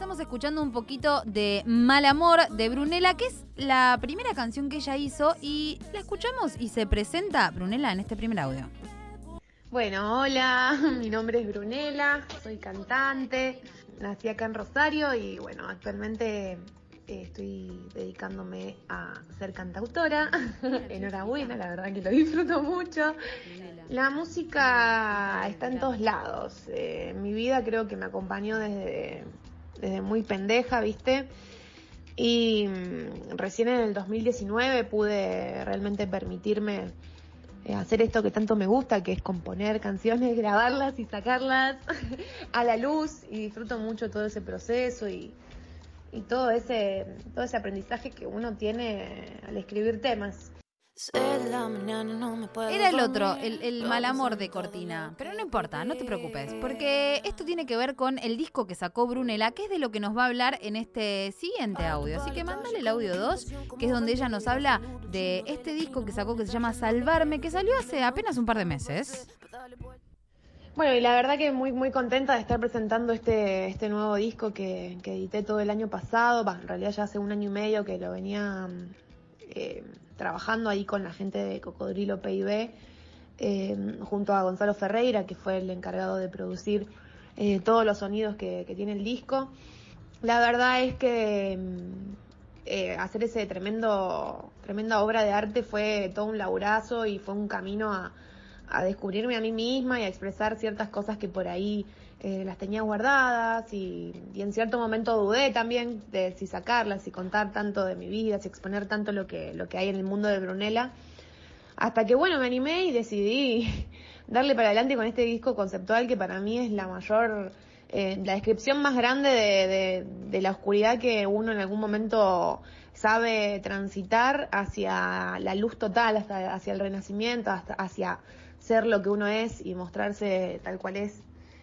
estamos escuchando un poquito de Mal Amor de Brunella, que es la primera canción que ella hizo y la escuchamos y se presenta Brunella en este primer audio. Bueno, hola, mi nombre es Brunella, soy cantante, nací acá en Rosario y bueno, actualmente eh, estoy dedicándome a ser cantautora. Enhorabuena, la verdad que lo disfruto mucho. La música está en todos lados. Eh, mi vida creo que me acompañó desde, desde muy pendeja, ¿viste? Y mm, recién en el 2019 pude realmente permitirme eh, hacer esto que tanto me gusta, que es componer canciones, grabarlas y sacarlas a la luz. Y disfruto mucho todo ese proceso y, y todo ese, todo ese aprendizaje que uno tiene al escribir temas. Era el otro, el, el mal amor de Cortina. Pero no importa, no te preocupes, porque esto tiene que ver con el disco que sacó Brunella, que es de lo que nos va a hablar en este siguiente audio. Así que mándale el audio 2, que es donde ella nos habla de este disco que sacó que se llama Salvarme, que salió hace apenas un par de meses. Bueno, y la verdad que muy muy contenta de estar presentando este, este nuevo disco que, que edité todo el año pasado, bah, en realidad ya hace un año y medio que lo venía eh, trabajando ahí con la gente de Cocodrilo PIB, eh, junto a Gonzalo Ferreira, que fue el encargado de producir eh, todos los sonidos que, tiene el disco. La verdad es que eh, hacer ese tremendo, tremenda obra de arte fue todo un laburazo y fue un camino a, a descubrirme a mí misma y a expresar ciertas cosas que por ahí eh, las tenía guardadas y, en cierto momento dudé también de si sacarlas, si contar tanto de mi vida, si exponer tanto lo que, lo que hay en el mundo de Brunella. Hasta que bueno, me animé y decidí darle para adelante con este disco conceptual que para mí es la mayor, eh, la descripción más grande de, de, de la oscuridad que uno en algún momento sabe transitar hacia la luz total, hasta, hacia el renacimiento, hasta, hacia ser lo que uno es y mostrarse tal cual es.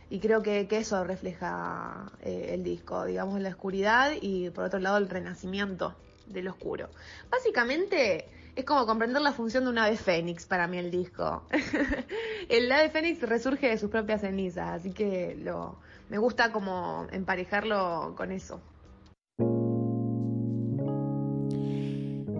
Y creo que, que eso refleja eh, el disco, digamos, la oscuridad y por otro lado el renacimiento del oscuro. Básicamente es como comprender la función de un ave fénix para mí el disco. el ave fénix resurge de sus propias cenizas, así que lo, me gusta como emparejarlo con eso.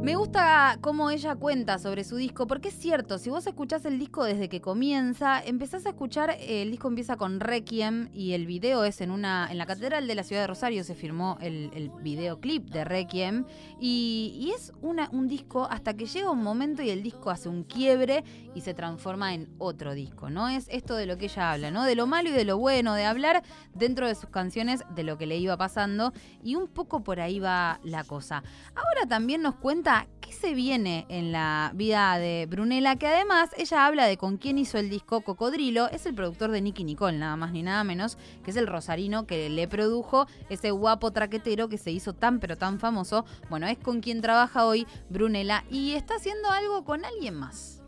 Me gusta cómo ella cuenta sobre su disco, porque es cierto, si vos escuchás el disco desde que comienza, empezás a escuchar, eh, el disco empieza con Requiem y el video es en una, en la Catedral de la Ciudad de Rosario se firmó el, el videoclip de Requiem y, y es un disco hasta que llega un momento y el disco hace un quiebre y se transforma en otro disco, ¿no? Es esto de lo que ella habla, ¿no? De lo malo y de lo bueno, de hablar dentro de sus canciones de lo que le iba pasando y un poco por ahí va la cosa. Ahora también nos cuenta qué se viene en la vida de Brunella, que además ella habla de con quién hizo el disco Cocodrilo, es el productor de Nicky Nicole, nada más ni nada menos, que es el rosarino que le produjo ese guapo traquetero que se hizo tan pero tan famoso. Bueno, es con quien trabaja hoy Brunella y está haciendo algo con alguien más.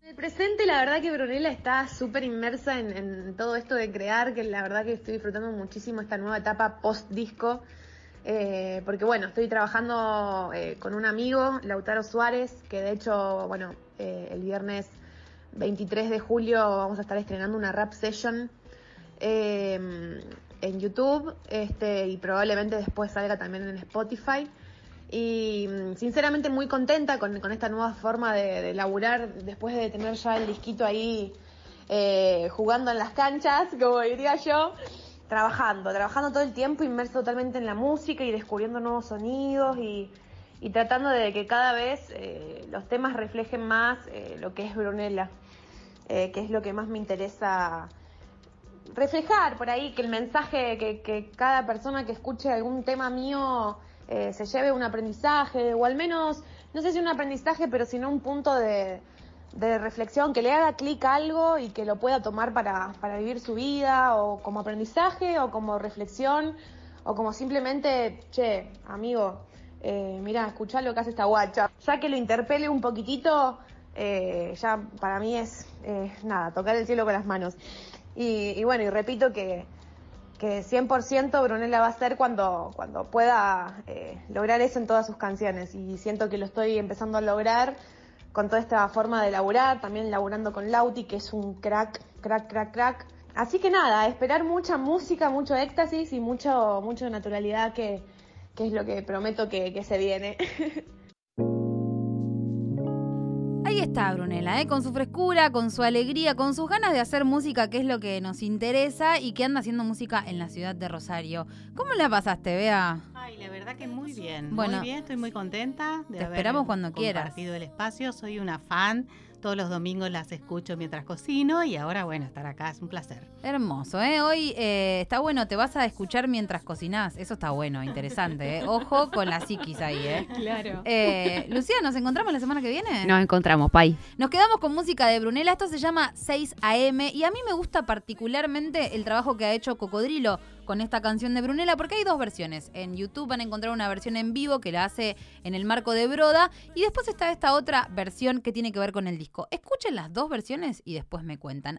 En el presente, la verdad que Brunella está súper inmersa en, todo esto de crear, que la verdad que estoy disfrutando muchísimo esta nueva etapa post-disco. Eh, porque bueno, estoy trabajando eh, con un amigo, Lautaro Suárez, que de hecho, bueno, eh, el viernes 23 de julio vamos a estar estrenando una rap session en YouTube este, y probablemente después salga también en Spotify. Y sinceramente muy contenta con, con esta nueva forma de, de, laburar después de tener ya el disquito ahí jugando en las canchas, como diría yo trabajando, trabajando todo el tiempo, inmerso totalmente en la música y descubriendo nuevos sonidos y, y tratando de que cada vez eh, los temas reflejen más eh, lo que es Brunella, eh, que es lo que más me interesa reflejar por ahí, que el mensaje, que, cada persona que escuche algún tema mío se lleve un aprendizaje, o al menos, no sé si un aprendizaje, pero sino un punto de, de reflexión, que le haga clic algo y que lo pueda tomar para, para vivir su vida, o como aprendizaje, o como reflexión, o como simplemente, che, amigo, eh, mira, escuchá lo que hace esta guacha. Ya que lo interpele un poquitito, eh, ya para mí es, eh, nada, tocar el cielo con las manos. Y, y bueno, y repito que, que 100% Brunella va a ser cuando, cuando pueda eh, lograr eso en todas sus canciones. Y siento que lo estoy empezando a lograr con toda esta forma de laburar, también laburando con Lauti, que es un crack, crack, crack, crack, así que nada, esperar mucha música, mucho éxtasis y mucho, mucho naturalidad que, que es lo que prometo que, que se viene. Ahí está Brunella, ¿eh? con su frescura, con su alegría, con sus ganas de hacer música, que es lo que nos interesa, y que anda haciendo música en la ciudad de Rosario. ¿Cómo la pasaste, Bea? Ay, la verdad que muy bien. Bueno, muy bien, estoy muy contenta de te esperamos cuando quieras. compartido el espacio. Soy una fan todos los domingos las escucho mientras cocino y ahora, bueno, estar acá es un placer. Hermoso, ¿eh? Hoy eh, está bueno, te vas a escuchar mientras cocinás. Eso está bueno, interesante, ¿eh? Ojo con la psiquis ahí, ¿eh? Claro. Eh, Lucía, ¿nos encontramos la semana que viene? Nos encontramos, Pai. Nos quedamos con música de Brunella. Esto se llama 6 AM y a mí me gusta particularmente el trabajo que ha hecho Cocodrilo con esta canción de Brunella, porque hay dos versiones. En YouTube van a encontrar una versión en vivo que la hace en el marco de Broda, y después está esta otra versión que tiene que ver con el disco. Escuchen las dos versiones y después me cuentan.